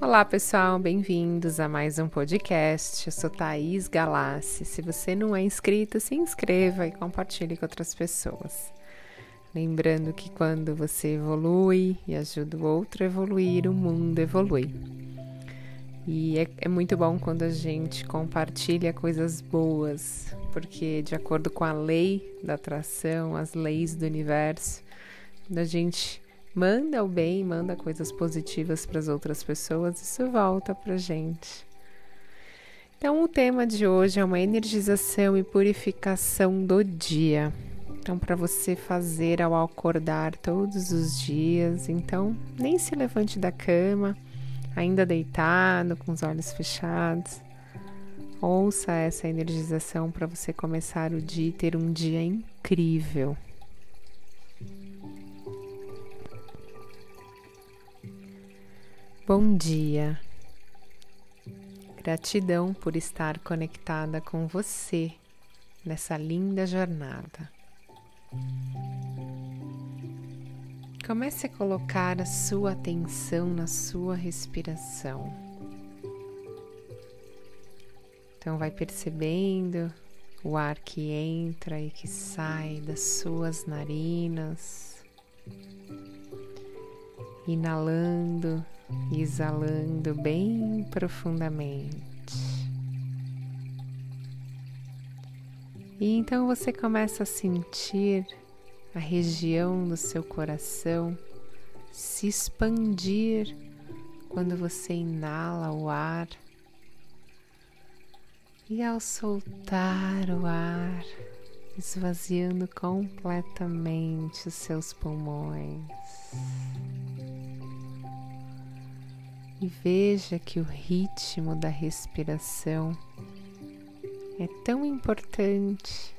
Olá pessoal, bem-vindos a mais um podcast. Eu sou Thaís Galassi. Se você não é inscrito, se inscreva e compartilhe com outras pessoas. Lembrando que quando você evolui e ajuda o outro a evoluir, o mundo evolui. E é, é, muito bom quando a gente compartilha coisas boas, porque de acordo com a lei da atração, as leis do universo, quando a gente manda o bem, manda coisas positivas para as outras pessoas, isso volta para gente. Então, o tema de hoje é uma energização e purificação do dia. Então, para você fazer ao acordar todos os dias, então nem se levante da cama, ainda deitado, com os olhos fechados. Ouça essa energização para você começar o dia e ter um dia incrível. Bom dia. Gratidão por estar conectada com você nessa linda jornada. Comece a colocar a sua atenção na sua respiração. Então, vai percebendo o ar que entra e que sai das suas narinas, inalando e exalando bem profundamente. E então você começa a sentir a região do seu coração se expandir quando você inala o ar e ao soltar o ar, esvaziando completamente os seus pulmões. E veja que o ritmo da respiração é tão importante,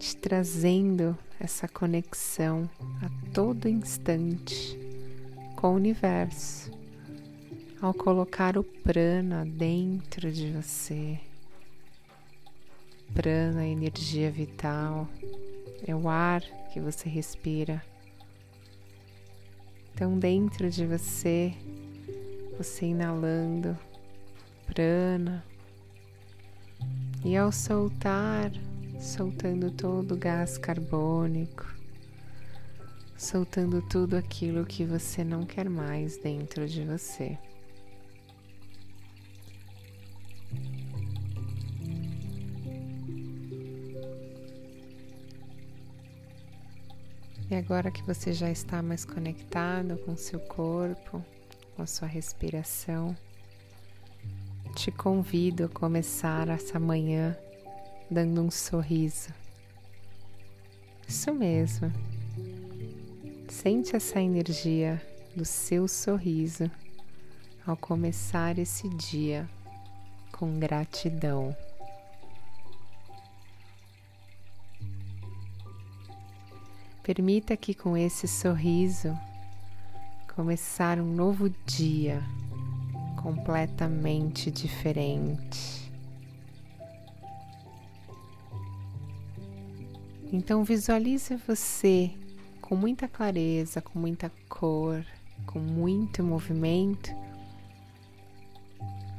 te trazendo essa conexão a todo instante com o universo, ao colocar o prana dentro de você. Prana, energia vital, é o ar que você respira. Então, dentro de você, você inalando prana e ao soltar, soltando todo o gás carbônico, soltando tudo aquilo que você não quer mais dentro de você. E agora que você já está mais conectado com seu corpo, com a sua respiração, te convido a começar essa manhã dando um sorriso. Isso mesmo. Sente essa energia do seu sorriso ao começar esse dia com gratidão. Permita que com esse sorriso começar um novo dia completamente diferente. Então visualize você com muita clareza, com muita cor, com muito movimento.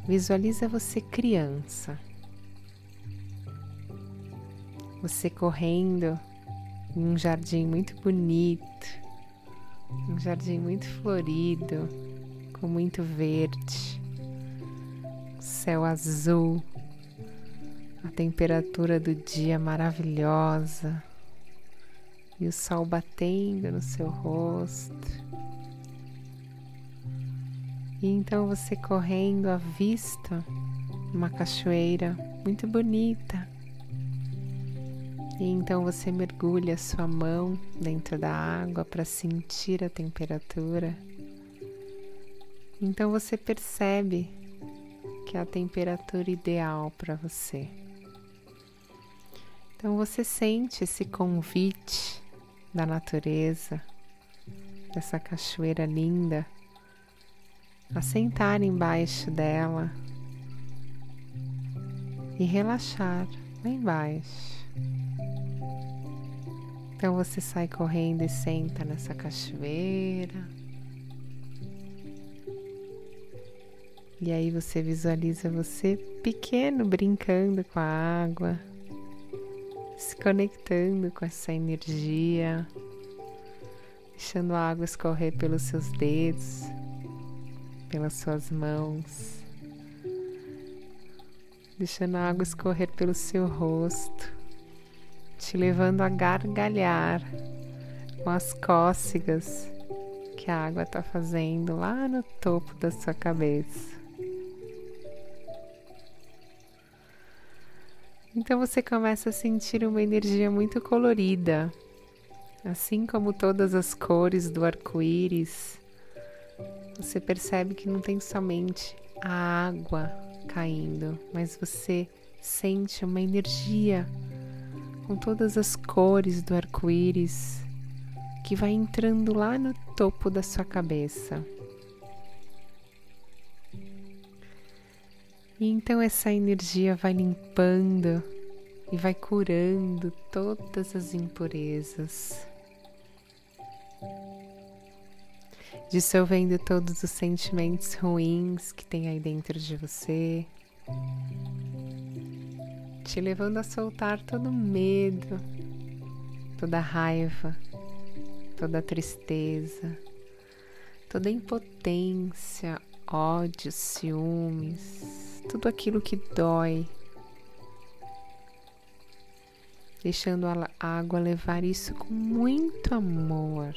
Visualiza você criança. Você correndo em um jardim muito bonito, um jardim muito florido, com muito verde, céu azul, a temperatura do dia maravilhosa e o sol batendo no seu rosto. E então você correndo à vista uma cachoeira muito bonita. E então você mergulha sua mão dentro da água para sentir a temperatura então você percebe que é a temperatura ideal para você. Então você sente esse convite da natureza, dessa cachoeira linda, a sentar embaixo dela e relaxar lá embaixo. Então você sai correndo e senta nessa cachoeira. E aí você visualiza você pequeno brincando com a água, se conectando com essa energia, deixando a água escorrer pelos seus dedos, pelas suas mãos, deixando a água escorrer pelo seu rosto, te levando a gargalhar com as cócegas que a água está fazendo lá no topo da sua cabeça. Então você começa a sentir uma energia muito colorida, assim como todas as cores do arco-íris. Você percebe que não tem somente a água caindo, mas você sente uma energia com todas as cores do arco-íris que vai entrando lá no topo da sua cabeça. E então essa energia vai limpando e vai curando todas as impurezas, dissolvendo todos os sentimentos ruins que tem aí dentro de você, te levando a soltar todo medo, toda raiva, toda tristeza, toda impotência, ódio, ciúmes, tudo aquilo que dói, deixando a água levar isso com muito amor.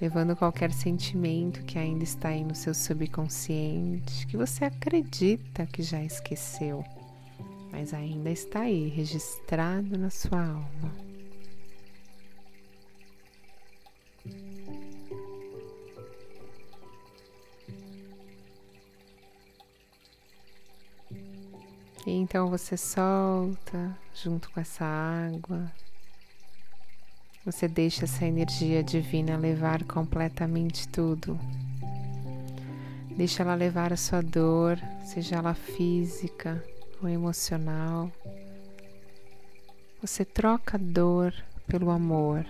Levando qualquer sentimento que ainda está aí no seu subconsciente, que você acredita que já esqueceu, mas ainda está aí, registrado na sua alma. E então você solta junto com essa água. Você deixa essa energia divina levar completamente tudo. Deixa ela levar a sua dor, seja ela física ou emocional. Você troca a dor pelo amor.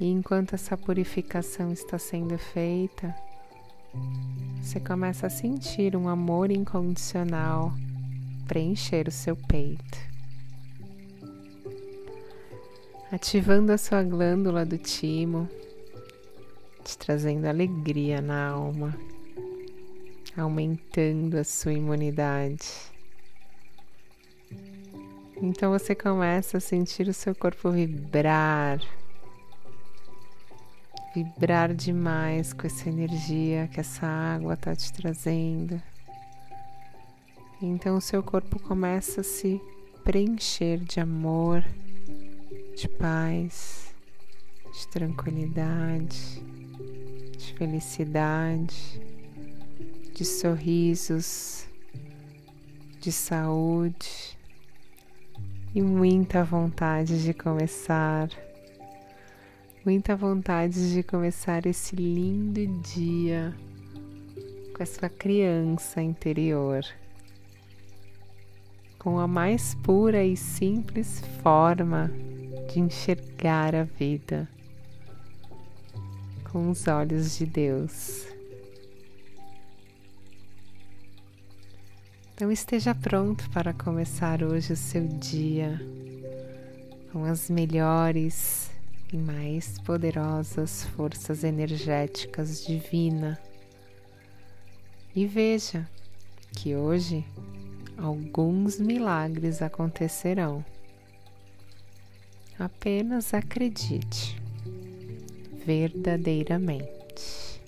E enquanto essa purificação está sendo feita, você começa a sentir um amor incondicional preencher o seu peito, ativando a sua glândula do timo, te trazendo alegria na alma, aumentando a sua imunidade. Então você começa a sentir o seu corpo vibrar vibrar demais com essa energia que essa água está te trazendo. Então o seu corpo começa a se preencher de amor, de paz, de tranquilidade, de felicidade, de sorrisos, de saúde e muita vontade de começar. Muita vontade de começar esse lindo dia com a sua criança interior, com a mais pura e simples forma de enxergar a vida, com os olhos de Deus. Então esteja pronto para começar hoje o seu dia com as melhores e mais poderosas forças energéticas divina. E veja que hoje alguns milagres acontecerão. Apenas acredite verdadeiramente.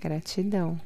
Gratidão.